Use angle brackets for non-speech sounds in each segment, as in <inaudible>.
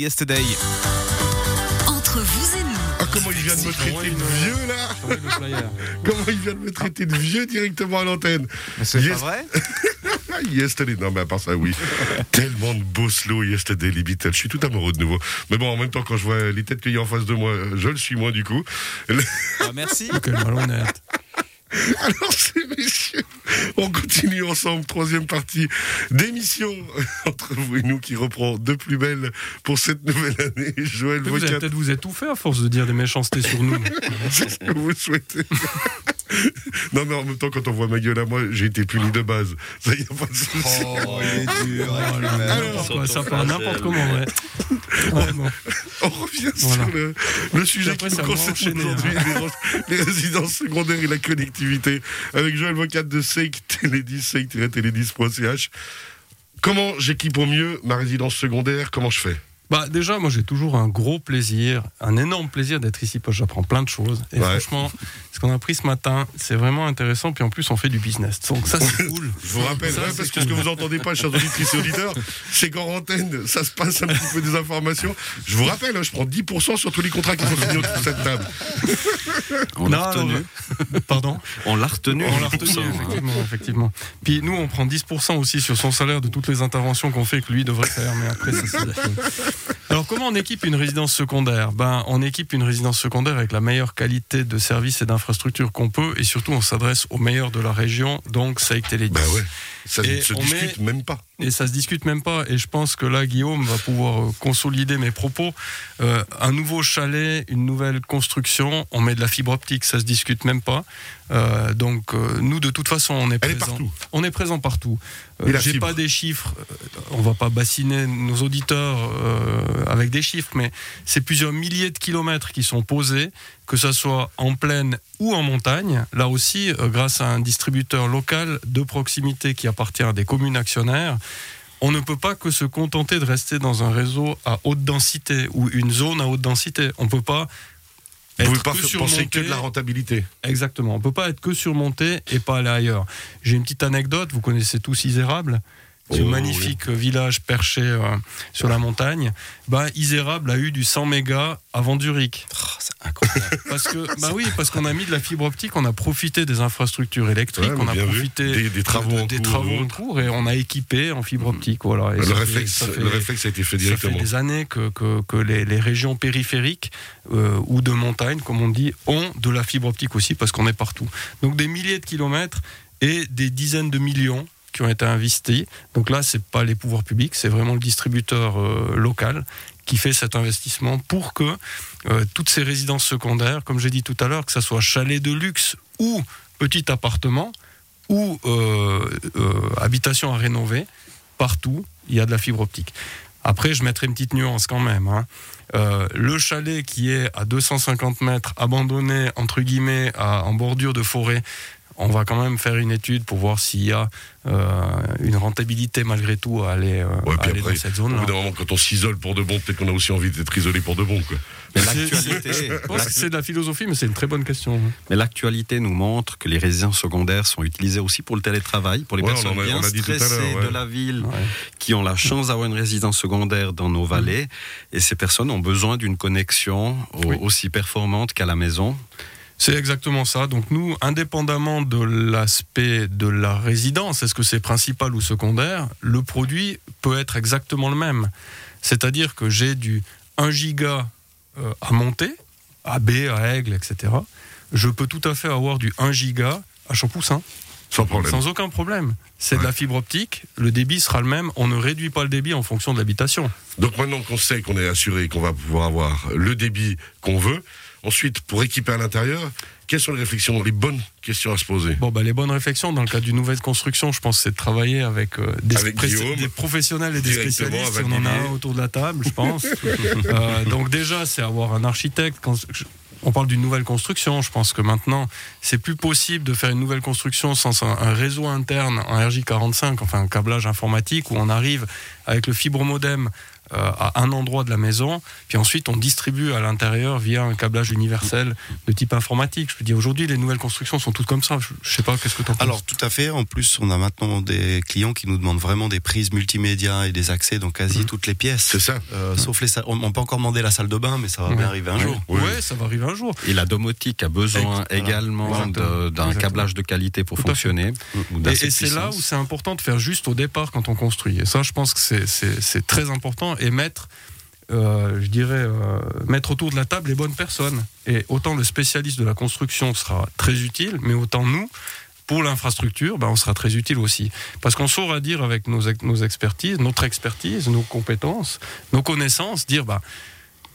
Yesterday. Entre vous et nous. Ah, comment il vient de me traiter de vieux là <laughs> Comment il vient de me traiter de vieux directement à l'antenne C'est Yes- pas vrai Ah, <laughs> Yesterday, non mais à part ça oui. <laughs> Tellement de beaux slow Yesterday, les Beatles. Je suis tout amoureux de nouveau. Mais bon, en même temps, quand je vois les têtes qu'il y a en face de moi, je le suis moins du coup. Ah, Merci. Quel malhonnête. Alors, ces messieurs, continue ensemble, troisième partie d'émission <laughs> entre vous et nous qui reprend de plus belle pour cette nouvelle année. Joël Vous allez peut-être vous étouffer à force de dire des méchancetés sur nous. <laughs> c'est ce que vous souhaitez. <laughs> non, mais en même temps, quand on voit ma gueule à moi, j'ai été puni de base. Ça y a pas de souci. Oh, il est dur. Oh quoi, ça part n'importe comment, ouais. Ouais. <laughs> On revient Voilà. sur le, le sujet qui nous concerne aujourd'hui, les, les résidences secondaires et la connectivité, avec Joël Vocat de Seik, Télédis, seik-télédis.ch. Comment j'équipe au mieux ma résidence secondaire? Comment je fais? Bah déjà, moi j'ai toujours un gros plaisir, un énorme plaisir d'être ici parce que j'apprends plein de choses. Et Ouais. franchement, qu'on a appris ce matin, c'est vraiment intéressant. Puis en plus, on fait du business. Donc ça, c'est cool. Je vous rappelle, Ça, ouais, c'est parce que ce que vous entendez pas, chers auditrices et auditeurs, c'est qu'en antenne, ça se passe un petit peu des informations. Je vous rappelle, hein, je prends 10% sur tous les contrats qui sont signés autour de cette table. On l'a retenu. Pardon On l'a retenu. On l'a retenu, 10%. effectivement, effectivement. Puis nous, on prend 10% aussi sur son salaire de toutes les interventions qu'on fait que lui devrait faire, mais après, ça, c'est la fin. Alors, comment on équipe une résidence secondaire? Ben, on équipe une résidence secondaire avec la meilleure qualité de services et d'infrastructures qu'on peut, et surtout, on s'adresse aux meilleurs de la région, donc Saïk Télédis. Bah ouais, ça Et ne se discute même pas. Et ça se discute même pas. Et je pense que là, Guillaume va pouvoir euh, consolider mes propos. Euh, un nouveau chalet, une nouvelle construction, on met de la fibre optique, ça se discute même pas. Euh, donc euh, nous, de toute façon, on est Elle est partout. On est présent partout. J'ai pas des chiffres. On va pas bassiner nos auditeurs avec des chiffres, mais c'est plusieurs milliers de kilomètres qui sont posés, que ce soit en plaine ou en montagne. Là aussi, grâce à un distributeur local de proximité qui appartient à des communes actionnaires. On ne peut pas que se contenter de rester dans un réseau à haute densité ou une zone à haute densité. On peut pas Vous être pouvez pas que penser que de la rentabilité. Exactement. On peut pas être que surmonté et pas aller ailleurs. J'ai une petite anecdote. Vous connaissez tous Isérable ce Oh, magnifique village perché euh, sur la montagne. Bah, Isérable a eu du 100 mégas avant Zurich. Oh, c'est incroyable. <laughs> Parce que, <laughs> bah oui, parce qu'on a mis de la fibre optique, on a profité des infrastructures électriques, Ouais, on a vu. profité Des- des travaux de- en des cours, travaux en cours et on a équipé en fibre optique. Voilà. Et Le ça réflexe, ça fait- le réflexe a été fait ça directement. fait des années que, que, que les, les régions périphériques euh, ou de montagne, comme on dit, ont de la fibre optique aussi parce qu'on est partout. Donc des milliers de kilomètres et des dizaines de millions qui ont été investis. Donc là, c'est pas les pouvoirs publics, c'est vraiment le distributeur euh, local qui fait cet investissement pour que euh, toutes ces résidences secondaires, comme j'ai dit tout à l'heure, que ce soit chalet de luxe ou petit appartement ou euh, habitation à rénover, partout, il y a de la fibre optique. Après, je mettrai une petite nuance quand même. hein. Le chalet qui est à 250 mètres, abandonné, entre guillemets, en bordure de forêt, on va quand même faire une étude pour voir s'il y a euh, une rentabilité malgré tout à aller, euh, Ouais, à aller après, dans cette Au zone-là. bout d'un moment, quand on s'isole pour de bon, peut-être qu'on a aussi envie d'être isolé pour de bon. Quoi. Mais C'est- l'actualité, c'est de la philosophie, mais c'est une très bonne question. mais l'actualité nous montre que les résidences secondaires sont utilisées aussi pour le télétravail, pour les Ouais, personnes a- bien on dit stressées ouais. de la ville, Ouais. qui ont la chance d'avoir une résidence secondaire dans nos vallées. Et ces personnes ont besoin d'une connexion au- Oui. aussi performante qu'à la maison. C'est exactement ça. Donc nous, indépendamment de l'aspect de la résidence, est-ce que c'est principal ou secondaire, le produit peut être exactement le même. C'est-à-dire que j'ai du 1 giga euh, à monter, à B, à Aigle, etc. Je peux tout à fait avoir du 1 giga à Champoussin, Sans problème. sans aucun problème. C'est de la fibre optique, le débit sera le même, on ne réduit pas le débit en fonction de l'habitation. Donc maintenant qu'on sait qu'on est assuré qu'on va pouvoir avoir le débit qu'on veut, ensuite, pour équiper à l'intérieur, quelles sont les réflexions, les bonnes questions à se poser? Bon, bah, les bonnes réflexions dans le cas d'une nouvelle construction, je pense, c'est de travailler avec, euh, des, Avec professionnels et des spécialistes. On en a un autour de la table, je pense. <laughs> Euh, donc déjà, c'est avoir un architecte. Quand je- on parle d'une nouvelle construction. Je pense que maintenant, c'est plus possible de faire une nouvelle construction sans un, un réseau interne en RJ45, enfin un câblage informatique où on arrive avec le fibre modem à un endroit de la maison, puis ensuite on distribue à l'intérieur via un câblage universel de type informatique. Je veux dire, aujourd'hui, les nouvelles constructions sont toutes comme ça. Je, je sais pas, qu'est-ce que tu en penses Alors tout à fait. En plus, on a maintenant des clients qui nous demandent vraiment des prises multimédia et des accès dans quasi Mhm. toutes les pièces. C'est ça. Euh, sauf les salles. On, on peut encore demander la salle de bain, mais ça va bien arriver un jour. Oui. Ouais, ça va arriver un jour. Et la domotique a besoin également d'un câblage de qualité pour Tout fonctionner. ou Et, et c'est là où c'est important de faire juste au départ quand on construit. Et ça, je pense que c'est très important. Et mettre, euh, je dirais, euh, mettre autour de la table les bonnes personnes. Et autant le spécialiste de la construction sera très utile, mais autant nous, pour l'infrastructure, ben, on sera très utile aussi. Parce qu'on saura dire avec nos, ex- nos expertises, notre expertise, nos compétences, nos connaissances, dire, bah,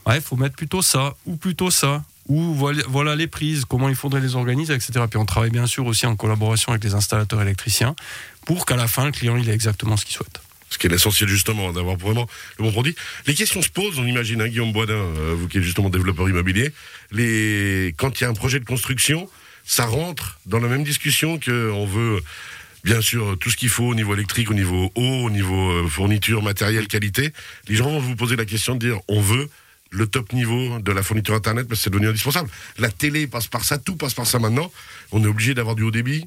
ouais, faut mettre plutôt ça, ou plutôt ça, ou voilà, voilà les prises, comment il faudrait les organiser, etc. Puis on travaille bien sûr aussi en collaboration avec les installateurs électriciens pour qu'à la fin, le client, il ait exactement ce qu'il souhaite. Ce qui est l'essentiel justement, d'avoir vraiment le bon produit. Les questions se posent, on imagine, hein, Guillaume Boisdin, euh, vous qui êtes justement développeur immobilier, quand il y a un projet de construction, ça rentre dans la même discussion qu'on veut, bien sûr, tout ce qu'il faut au niveau électrique, au niveau eau, au niveau euh, fourniture, matériel, qualité. Les gens vont vous poser la question de dire, on veut le top niveau de la fourniture Internet, parce que c'est devenu indispensable. La télé passe par ça, tout passe par ça maintenant. On est obligé d'avoir du haut débit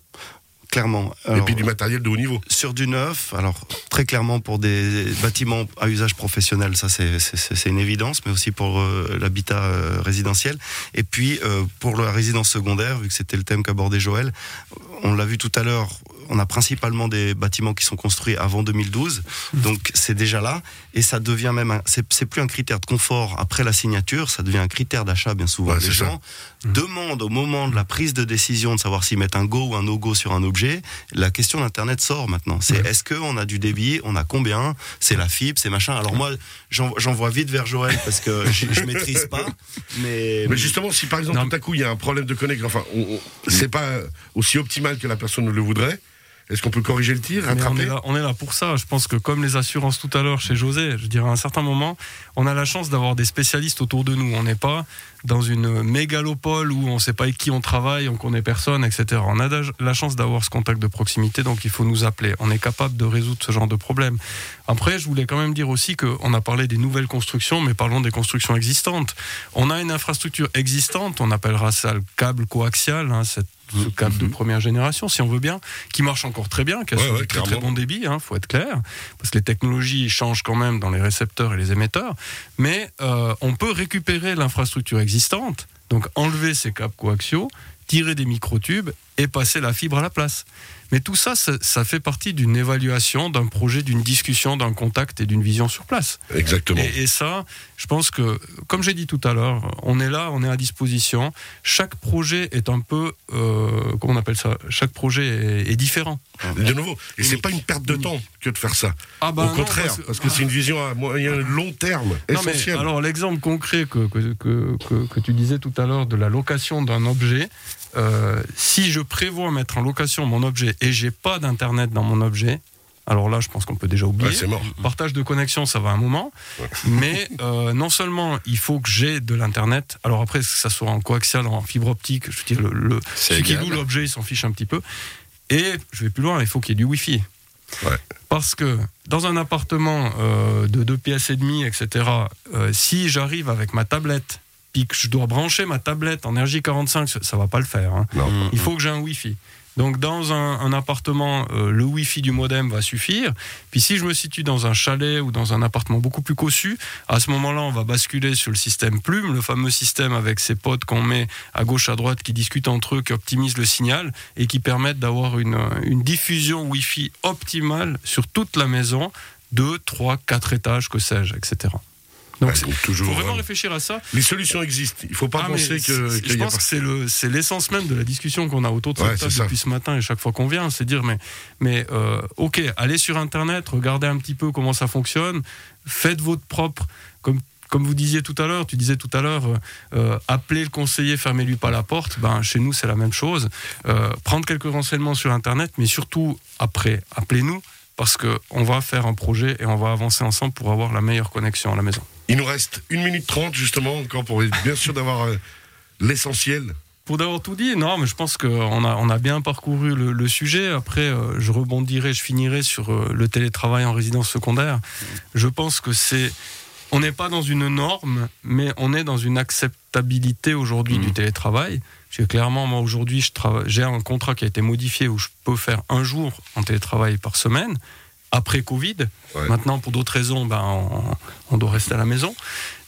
Clairement. et puis du matériel de haut niveau. sur du neuf, alors très clairement pour des bâtiments à usage professionnel, ça c'est une évidence, mais aussi pour euh, l'habitat euh, résidentiel. Et puis euh, pour la résidence secondaire, vu que c'était le thème qu'abordait Joël, on l'a vu tout à l'heure, on a principalement des bâtiments qui sont construits avant 2012, donc c'est déjà là, et ça devient même, c'est plus un critère de confort après la signature, ça devient un critère d'achat bien souvent. Ouais, Les ça. gens demandent au moment de la prise de décision de savoir s'ils mettent un go ou un no-go sur un objet, la question d'Internet sort maintenant. C'est est-ce qu'on a du débit, on a combien, c'est la fibre, c'est machin. Alors moi, j'en j'en vois vite vers Joël parce que je, je maîtrise pas, mais, Mais justement, si par exemple Non, tout à coup il y a un problème de connexion, enfin, c'est pas aussi optimal que la personne ne le voudrait, est-ce qu'on peut corriger le tir, on, est là, on est là pour ça. Je pense que comme les assurances tout à l'heure chez José, je dirais à un certain moment, on a la chance d'avoir des spécialistes autour de nous. On n'est pas dans une mégalopole où on ne sait pas avec qui on travaille, on connaît personne, etc. On a la chance d'avoir ce contact de proximité, donc il faut nous appeler. On est capable de résoudre ce genre de problème. Après, je voulais quand même dire aussi qu'on a parlé des nouvelles constructions, mais parlons des constructions existantes. On a une infrastructure existante, on appellera ça le câble coaxial, hein, cette- ce câble de première génération, si on veut bien, qui marche encore très bien, qui a Ouais, ouais, très, très bon débit, hein, faut être clair, parce que les technologies changent quand même dans les récepteurs et les émetteurs, mais euh, on peut récupérer l'infrastructure existante, donc enlever ces câbles coaxiaux, tirer des microtubes et passer la fibre à la place. Mais tout ça, ça, ça fait partie d'une évaluation, d'un projet, d'une discussion, d'un contact et d'une vision sur place. Exactement. Et, et ça, je pense que, comme j'ai dit tout à l'heure, on est là, on est à disposition. Chaque projet est un peu, euh, comment on appelle ça? Chaque projet est, est différent. De nouveau, et c'est pas une perte de temps que de faire ça. Ah bah Au non, contraire, parce que, c'est une vision à moyen long terme, Non, mais essentielle. alors l'exemple concret que, que, que, que- que tu disais tout à l'heure de la location d'un objet, euh, si je prévois mettre en location mon objet et j'ai pas d'internet dans mon objet, alors là je pense qu'on peut déjà oublier. Ouais, c'est mort. Partage de connexion, ça va un moment. Mais euh, non seulement il faut que j'ai de l'internet, alors après que ça soit en coaxial, en fibre optique, je veux dire, le, le, celui qui égal. loue l'objet, il s'en fiche un petit peu. Et je vais plus loin, il faut qu'il y ait du Wi-Fi. Ouais. Parce que dans un appartement euh, de deux pièces et demie, etc., euh, si j'arrive avec ma tablette, puis que je dois brancher ma tablette en RJ45, ça, ça va pas le faire. hein. Non. Il faut que j'ai un Wi-Fi. Donc dans un, un appartement, euh, le Wi-Fi du modem va suffire. Puis si je me situe dans un chalet ou dans un appartement beaucoup plus cossu, à ce moment-là, on va basculer sur le système Plume, le fameux système avec ses potes qu'on met à gauche, à droite, qui discutent entre eux, qui optimisent le signal et qui permettent d'avoir une, une diffusion Wi-Fi optimale sur toute la maison, 2, 3, 4 étages, que sais-je, etc. Donc donc faut vraiment euh, réfléchir à ça. les solutions existent. Il faut pas Ah, penser que. qu'il je pense que c'est le c'est l'essence même de la discussion qu'on a autour de cette table depuis ce matin et chaque fois qu'on vient, c'est dire mais mais euh, ok, allez sur internet, regardez un petit peu comment ça fonctionne, faites votre propre comme comme vous disiez tout à l'heure, tu disais tout à l'heure, euh, euh, appelez le conseiller, fermez-lui pas la porte. Ben, chez nous, c'est la même chose. Euh, prendre quelques renseignements sur Internet, mais surtout, après, appelez-nous, parce qu'on va faire un projet et on va avancer ensemble pour avoir la meilleure connexion à la maison. Il nous reste 1 minute 30 justement encore pour <laughs> bien sûr d'avoir euh, l'essentiel pour d'avoir tout dit, non, mais je pense qu'on a, on a bien parcouru le, le sujet. Après, euh, je rebondirai, je finirai sur euh, le télétravail en résidence secondaire. Je pense que c'est. On n'est pas dans une norme, mais on est dans une acceptabilité aujourd'hui du télétravail. J'ai clairement, moi, aujourd'hui, j'ai un contrat qui a été modifié où je peux faire un jour en télétravail par semaine. Après Covid, Ouais. maintenant pour d'autres raisons, ben, on, on doit rester à la maison.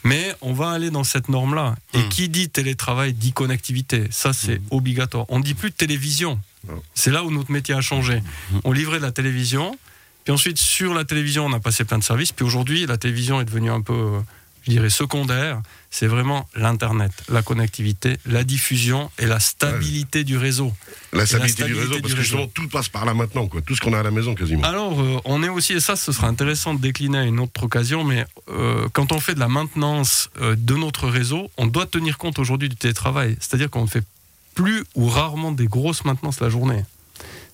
Mais on va aller dans cette norme-là. Et Mm. qui dit télétravail dit connectivité. Ça, c'est obligatoire. On ne dit plus de télévision. Non. C'est là où notre métier a changé. On livrait de la télévision. Puis ensuite, sur la télévision, on a passé plein de services. Puis aujourd'hui, la télévision est devenue un peu, je dirais, secondaire. C'est vraiment l'Internet, la connectivité, la diffusion et la stabilité du réseau. La stabilité, stabilité du réseau, du parce que réseau. justement, tout passe par là maintenant, quoi. Tout ce qu'on a à la maison, quasiment. Alors, euh, on est aussi, et ça, ce sera intéressant de décliner à une autre occasion, mais euh, quand on fait de la maintenance euh, de notre réseau, on doit tenir compte aujourd'hui du télétravail. C'est-à-dire qu'on ne fait plus ou rarement des grosses maintenances la journée.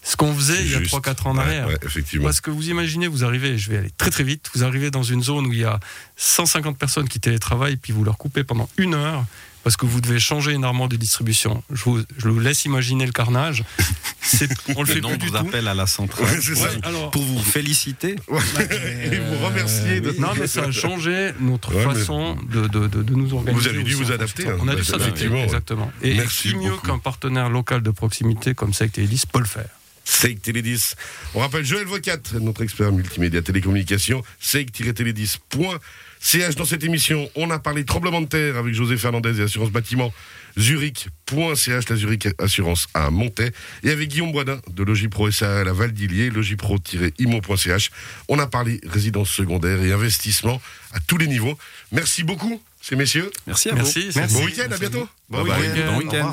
Ce qu'on faisait il y a Juste. 3-4 ans en Ouais, arrière. ouais, effectivement. Parce que vous imaginez, vous arrivez, je vais aller très très vite, vous arrivez dans une zone où il y a 150 personnes qui télétravaillent, puis vous leur coupez pendant une heure parce que vous devez changer armoire de distribution. Je vous, je vous laisse imaginer le carnage. <laughs> On le Le fait plus nombre du tout. à la centrale. Ouais, c'est ça. Ouais, alors, Pour vous féliciter. <laughs> Et vous remercier de Euh, non, mais ça a <laughs> changé notre mais- façon de, de, de, de nous organiser. Vous avez dû vous adapter, hein. On a dû Bah, s'adapter, exactement. Et, Merci qui mieux qu'un partenaire local de proximité comme Sect et Elis peut le faire Seik Télé10. On rappelle Joël Vocat, notre expert multimédia télécommunication, seik-télé10.ch. Dans cette émission, on a parlé tremblement de terre avec José Fernandez et Assurance Bâtiment, Zurich.ch, la Zurich Assurance à Montaix, et avec Guillaume Boisdin de Logipro SAL à Valdilier, logipro-imo.ch. On a parlé résidence secondaire et investissement à tous les niveaux. Merci beaucoup, ces messieurs. Merci à Merci. vous. c'est- Bon week-end, à bientôt. Bon week-end.